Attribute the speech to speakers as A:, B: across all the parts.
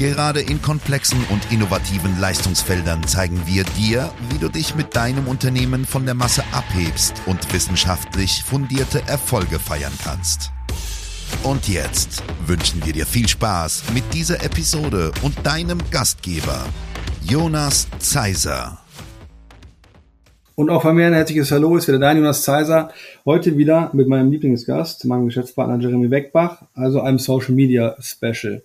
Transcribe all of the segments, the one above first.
A: Gerade in komplexen und innovativen Leistungsfeldern zeigen wir dir, wie du dich mit deinem Unternehmen von der Masse abhebst und wissenschaftlich fundierte Erfolge feiern kannst. Und jetzt wünschen wir dir viel Spaß mit dieser Episode und deinem Gastgeber, Jonas Zeiser.
B: Und auch von mir ein herzliches Hallo, ist wieder dein Jonas Zeiser. Heute wieder mit meinem Lieblingsgast, meinem Geschäftspartner Jeremy Beckbach, also einem Social Media Special.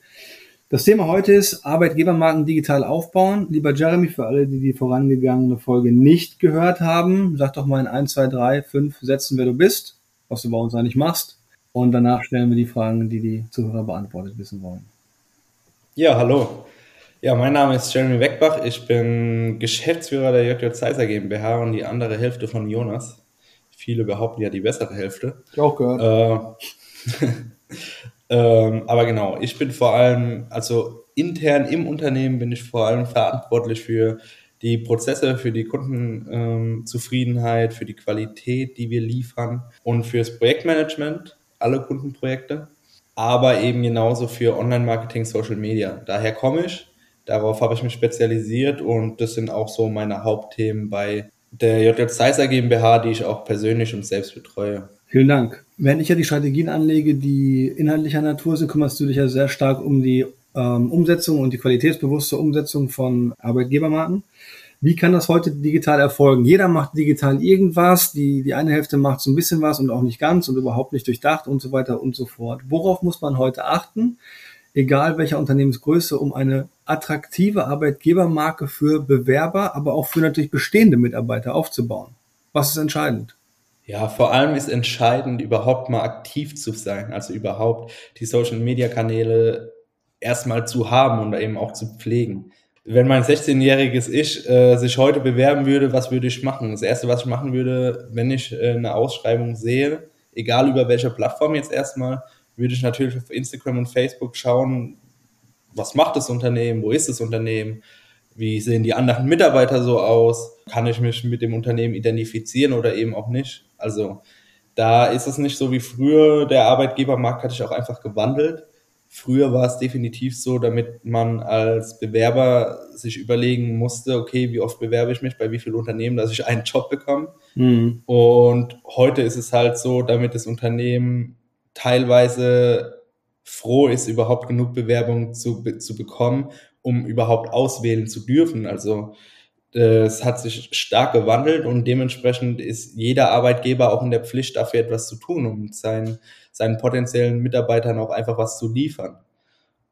B: Das Thema heute ist Arbeitgebermarken digital aufbauen. Lieber Jeremy, für alle, die die vorangegangene Folge nicht gehört haben, sag doch mal in 1, 2, 3, 5 Sätzen, wer du bist, was du bei uns eigentlich machst. Und danach stellen wir die Fragen, die die Zuhörer beantwortet wissen wollen.
C: Ja, hallo. Ja, mein Name ist Jeremy Weckbach. Ich bin Geschäftsführer der JJ Zeiser GmbH und die andere Hälfte von Jonas. Viele behaupten ja die bessere Hälfte.
B: Ich auch gehört.
C: Äh, ähm, aber genau, ich bin vor allem, also intern im Unternehmen bin ich vor allem verantwortlich für die Prozesse, für die Kundenzufriedenheit, für die Qualität, die wir liefern und fürs Projektmanagement, alle Kundenprojekte, aber eben genauso für Online-Marketing, Social Media. Daher komme ich Darauf habe ich mich spezialisiert und das sind auch so meine Hauptthemen bei der JJ Zeiser GmbH, die ich auch persönlich und selbst betreue.
B: Vielen Dank. Wenn ich ja die Strategien anlege, die inhaltlicher Natur sind, kümmerst du dich ja sehr stark um die ähm, Umsetzung und die qualitätsbewusste Umsetzung von Arbeitgebermarken. Wie kann das heute digital erfolgen? Jeder macht digital irgendwas, die, die eine Hälfte macht so ein bisschen was und auch nicht ganz und überhaupt nicht durchdacht und so weiter und so fort. Worauf muss man heute achten? egal welcher Unternehmensgröße, um eine attraktive Arbeitgebermarke für Bewerber, aber auch für natürlich bestehende Mitarbeiter aufzubauen? Was ist entscheidend?
C: Ja, vor allem ist entscheidend, überhaupt mal aktiv zu sein, also überhaupt die Social-Media-Kanäle erstmal zu haben und eben auch zu pflegen. Wenn mein 16-jähriges Ich äh, sich heute bewerben würde, was würde ich machen? Das Erste, was ich machen würde, wenn ich äh, eine Ausschreibung sehe, egal über welche Plattform jetzt erstmal, würde ich natürlich auf Instagram und Facebook schauen, was macht das Unternehmen, wo ist das Unternehmen, wie sehen die anderen Mitarbeiter so aus, kann ich mich mit dem Unternehmen identifizieren oder eben auch nicht. Also da ist es nicht so wie früher, der Arbeitgebermarkt hat sich auch einfach gewandelt. Früher war es definitiv so, damit man als Bewerber sich überlegen musste, okay, wie oft bewerbe ich mich, bei wie vielen Unternehmen, dass ich einen Job bekomme. Mhm. Und heute ist es halt so, damit das Unternehmen teilweise froh ist, überhaupt genug Bewerbungen zu, zu bekommen, um überhaupt auswählen zu dürfen. Also es hat sich stark gewandelt und dementsprechend ist jeder Arbeitgeber auch in der Pflicht, dafür etwas zu tun, um seinen, seinen potenziellen Mitarbeitern auch einfach was zu liefern.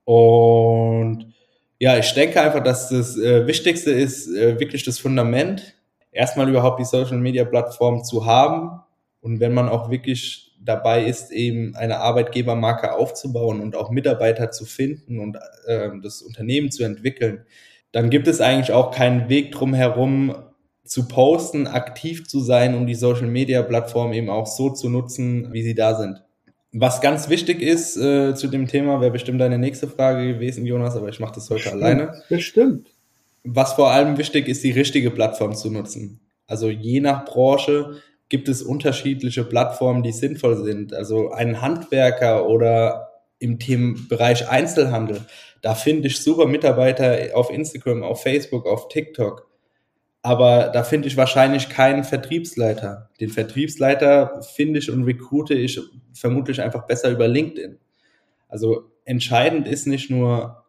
C: Und ja, ich denke einfach, dass das äh, Wichtigste ist, äh, wirklich das Fundament, erstmal überhaupt die Social Media Plattform zu haben. Und wenn man auch wirklich dabei ist, eben eine Arbeitgebermarke aufzubauen und auch Mitarbeiter zu finden und äh, das Unternehmen zu entwickeln, dann gibt es eigentlich auch keinen Weg drum herum zu posten, aktiv zu sein und die Social Media Plattform eben auch so zu nutzen, wie sie da sind. Was ganz wichtig ist äh, zu dem Thema, wäre bestimmt deine nächste Frage gewesen, Jonas, aber ich mache das heute
B: bestimmt,
C: alleine.
B: Bestimmt.
C: Was vor allem wichtig ist, die richtige Plattform zu nutzen. Also je nach Branche gibt es unterschiedliche Plattformen, die sinnvoll sind. Also ein Handwerker oder im Themenbereich Einzelhandel, da finde ich super Mitarbeiter auf Instagram, auf Facebook, auf TikTok. Aber da finde ich wahrscheinlich keinen Vertriebsleiter. Den Vertriebsleiter finde ich und recruite ich vermutlich einfach besser über LinkedIn. Also entscheidend ist nicht nur,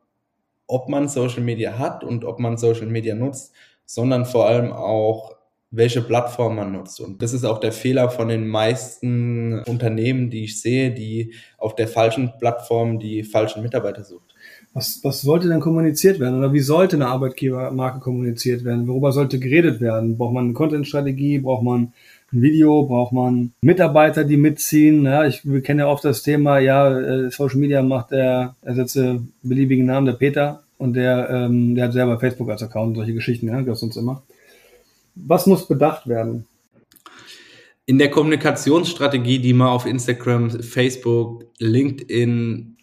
C: ob man Social Media hat und ob man Social Media nutzt, sondern vor allem auch, welche Plattform man nutzt. Und das ist auch der Fehler von den meisten Unternehmen, die ich sehe, die auf der falschen Plattform die falschen Mitarbeiter sucht.
B: Was, was sollte denn kommuniziert werden oder wie sollte eine Arbeitgebermarke kommuniziert werden? Worüber sollte geredet werden? Braucht man eine Content-Strategie? Braucht man ein Video? Braucht man Mitarbeiter, die mitziehen? Ja, ich wir kennen ja oft das Thema, ja, äh, Social Media macht der, ersetze beliebigen Namen, der Peter und der, ähm, der hat selber Facebook als Account und solche Geschichten, ja, das sonst immer. Was muss bedacht werden?
C: In der Kommunikationsstrategie, die man auf Instagram, Facebook, LinkedIn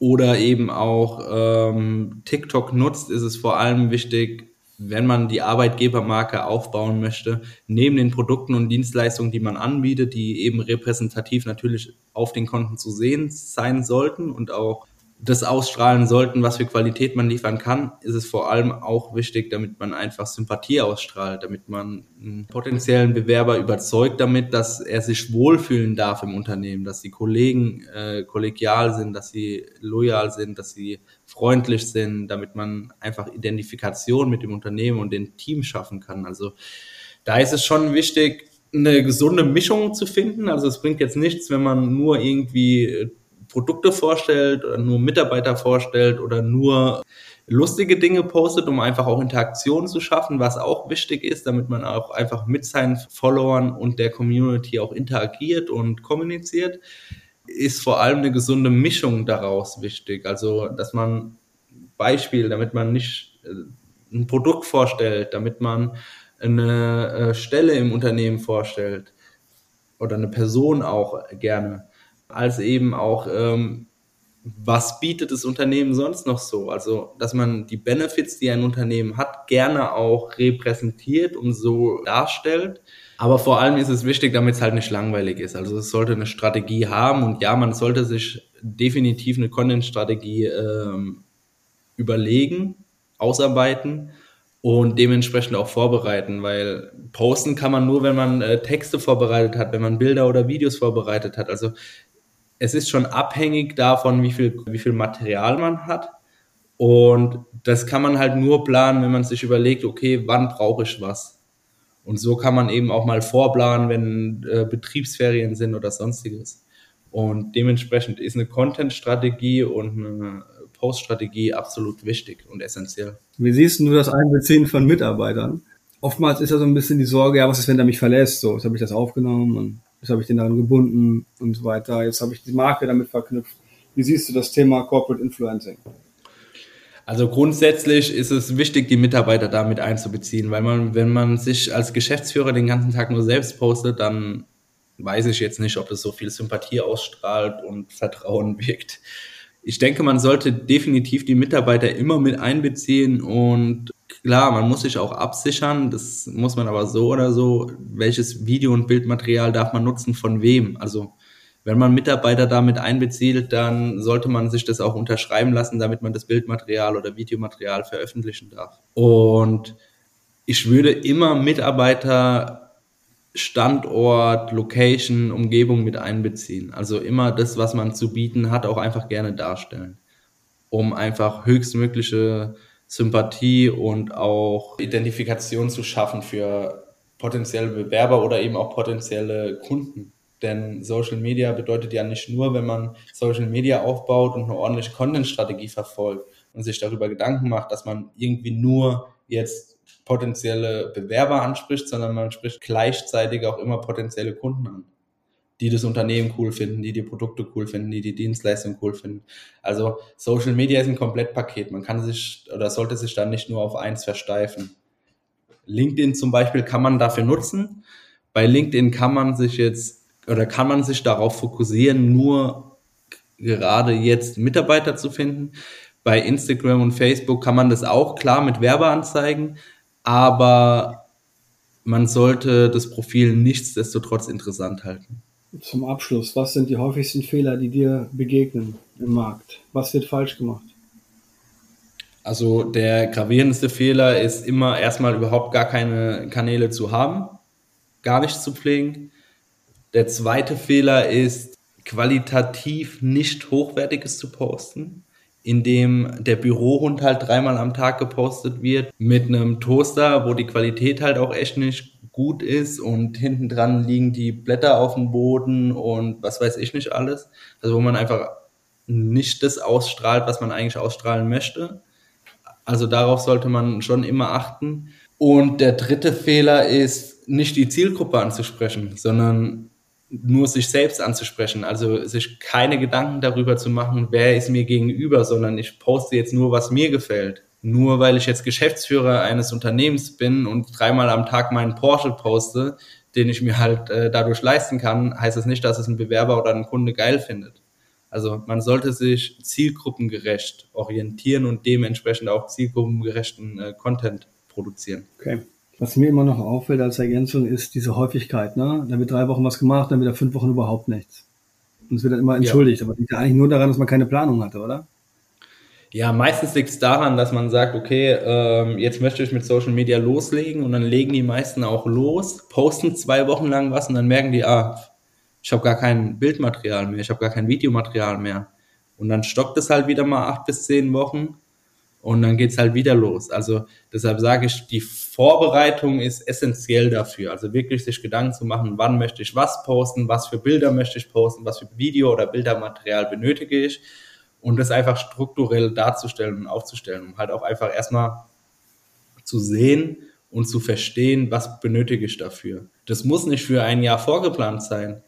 C: oder eben auch ähm, TikTok nutzt, ist es vor allem wichtig, wenn man die Arbeitgebermarke aufbauen möchte, neben den Produkten und Dienstleistungen, die man anbietet, die eben repräsentativ natürlich auf den Konten zu sehen sein sollten und auch das ausstrahlen sollten, was für Qualität man liefern kann, ist es vor allem auch wichtig, damit man einfach Sympathie ausstrahlt, damit man einen potenziellen Bewerber überzeugt damit, dass er sich wohlfühlen darf im Unternehmen, dass die Kollegen äh, kollegial sind, dass sie loyal sind, dass sie freundlich sind, damit man einfach Identifikation mit dem Unternehmen und dem Team schaffen kann. Also da ist es schon wichtig, eine gesunde Mischung zu finden. Also es bringt jetzt nichts, wenn man nur irgendwie Produkte vorstellt oder nur Mitarbeiter vorstellt oder nur lustige Dinge postet, um einfach auch Interaktion zu schaffen, was auch wichtig ist, damit man auch einfach mit seinen Followern und der Community auch interagiert und kommuniziert, ist vor allem eine gesunde Mischung daraus wichtig. Also, dass man Beispiel, damit man nicht äh, ein Produkt vorstellt, damit man eine äh, Stelle im Unternehmen vorstellt oder eine Person auch gerne als eben auch, ähm, was bietet das Unternehmen sonst noch so? Also, dass man die Benefits, die ein Unternehmen hat, gerne auch repräsentiert und so darstellt. Aber vor allem ist es wichtig, damit es halt nicht langweilig ist. Also es sollte eine Strategie haben und ja, man sollte sich definitiv eine Content-Strategie ähm, überlegen, ausarbeiten und dementsprechend auch vorbereiten, weil posten kann man nur, wenn man äh, Texte vorbereitet hat, wenn man Bilder oder Videos vorbereitet hat. Also es ist schon abhängig davon, wie viel, wie viel Material man hat. Und das kann man halt nur planen, wenn man sich überlegt, okay, wann brauche ich was? Und so kann man eben auch mal vorplanen, wenn äh, Betriebsferien sind oder sonstiges. Und dementsprechend ist eine Content-Strategie und eine Post-Strategie absolut wichtig und essentiell.
B: Wie siehst du das Einbeziehen von Mitarbeitern? Oftmals ist ja so ein bisschen die Sorge, ja, was ist, wenn der mich verlässt? So, jetzt habe ich das aufgenommen und Jetzt habe ich den daran gebunden und so weiter. Jetzt habe ich die Marke damit verknüpft. Wie siehst du das Thema Corporate Influencing?
C: Also grundsätzlich ist es wichtig, die Mitarbeiter damit einzubeziehen, weil man, wenn man sich als Geschäftsführer den ganzen Tag nur selbst postet, dann weiß ich jetzt nicht, ob das so viel Sympathie ausstrahlt und Vertrauen wirkt. Ich denke, man sollte definitiv die Mitarbeiter immer mit einbeziehen und Klar, man muss sich auch absichern, das muss man aber so oder so. Welches Video- und Bildmaterial darf man nutzen, von wem? Also, wenn man Mitarbeiter damit einbezieht, dann sollte man sich das auch unterschreiben lassen, damit man das Bildmaterial oder Videomaterial veröffentlichen darf. Und ich würde immer Mitarbeiter Standort, Location, Umgebung mit einbeziehen. Also immer das, was man zu bieten hat, auch einfach gerne darstellen, um einfach höchstmögliche Sympathie und auch Identifikation zu schaffen für potenzielle Bewerber oder eben auch potenzielle Kunden. Denn Social Media bedeutet ja nicht nur, wenn man Social Media aufbaut und eine ordentliche Content-Strategie verfolgt und sich darüber Gedanken macht, dass man irgendwie nur jetzt potenzielle Bewerber anspricht, sondern man spricht gleichzeitig auch immer potenzielle Kunden an die das Unternehmen cool finden, die die Produkte cool finden, die die Dienstleistung cool finden. Also Social Media ist ein Komplettpaket. Man kann sich oder sollte sich dann nicht nur auf eins versteifen. LinkedIn zum Beispiel kann man dafür nutzen. Bei LinkedIn kann man sich jetzt oder kann man sich darauf fokussieren, nur gerade jetzt Mitarbeiter zu finden. Bei Instagram und Facebook kann man das auch klar mit Werbeanzeigen, aber man sollte das Profil nichtsdestotrotz interessant halten.
B: Zum Abschluss, was sind die häufigsten Fehler, die dir begegnen im Markt? Was wird falsch gemacht?
C: Also der gravierendste Fehler ist immer erstmal überhaupt gar keine Kanäle zu haben, gar nicht zu pflegen. Der zweite Fehler ist qualitativ nicht hochwertiges zu posten, indem der Bürohund halt dreimal am Tag gepostet wird mit einem Toaster, wo die Qualität halt auch echt nicht gut ist und hinten dran liegen die Blätter auf dem Boden und was weiß ich nicht alles. Also wo man einfach nicht das ausstrahlt, was man eigentlich ausstrahlen möchte. Also darauf sollte man schon immer achten. Und der dritte Fehler ist, nicht die Zielgruppe anzusprechen, sondern nur sich selbst anzusprechen. Also sich keine Gedanken darüber zu machen, wer ist mir gegenüber, sondern ich poste jetzt nur, was mir gefällt. Nur weil ich jetzt Geschäftsführer eines Unternehmens bin und dreimal am Tag meinen Porsche poste, den ich mir halt äh, dadurch leisten kann, heißt das nicht, dass es ein Bewerber oder ein Kunde geil findet. Also man sollte sich zielgruppengerecht orientieren und dementsprechend auch zielgruppengerechten äh, Content produzieren.
B: Okay. Was mir immer noch auffällt als Ergänzung ist diese Häufigkeit. Ne? Da wird drei Wochen was gemacht, dann wieder fünf Wochen überhaupt nichts. Und es wird dann immer entschuldigt. Ja. Aber liegt ja eigentlich nur daran, dass man keine Planung hatte, oder?
C: Ja, meistens liegt es daran, dass man sagt, okay, ähm, jetzt möchte ich mit Social Media loslegen und dann legen die meisten auch los, posten zwei Wochen lang was und dann merken die, ah, ich habe gar kein Bildmaterial mehr, ich habe gar kein Videomaterial mehr. Und dann stockt es halt wieder mal acht bis zehn Wochen und dann geht's halt wieder los. Also deshalb sage ich, die Vorbereitung ist essentiell dafür. Also wirklich sich Gedanken zu machen, wann möchte ich was posten, was für Bilder möchte ich posten, was für Video- oder Bildermaterial benötige ich und das einfach strukturell darzustellen und aufzustellen, um halt auch einfach erstmal zu sehen und zu verstehen, was benötige ich dafür. Das muss nicht für ein Jahr vorgeplant sein,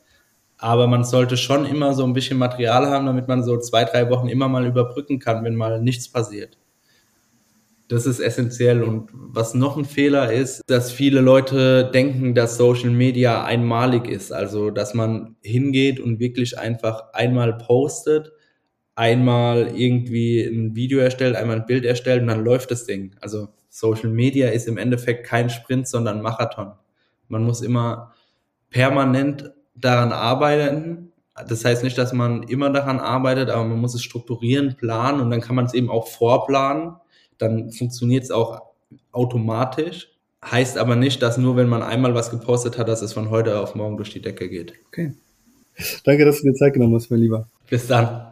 C: aber man sollte schon immer so ein bisschen Material haben, damit man so zwei, drei Wochen immer mal überbrücken kann, wenn mal nichts passiert. Das ist essentiell. Und was noch ein Fehler ist, dass viele Leute denken, dass Social Media einmalig ist. Also, dass man hingeht und wirklich einfach einmal postet einmal irgendwie ein Video erstellt, einmal ein Bild erstellt und dann läuft das Ding. Also Social Media ist im Endeffekt kein Sprint, sondern Marathon. Man muss immer permanent daran arbeiten. Das heißt nicht, dass man immer daran arbeitet, aber man muss es strukturieren, planen und dann kann man es eben auch vorplanen. Dann funktioniert es auch automatisch. Heißt aber nicht, dass nur wenn man einmal was gepostet hat, dass es von heute auf morgen durch die Decke geht.
B: Okay. Danke, dass du dir Zeit genommen hast, mein Lieber.
C: Bis dann.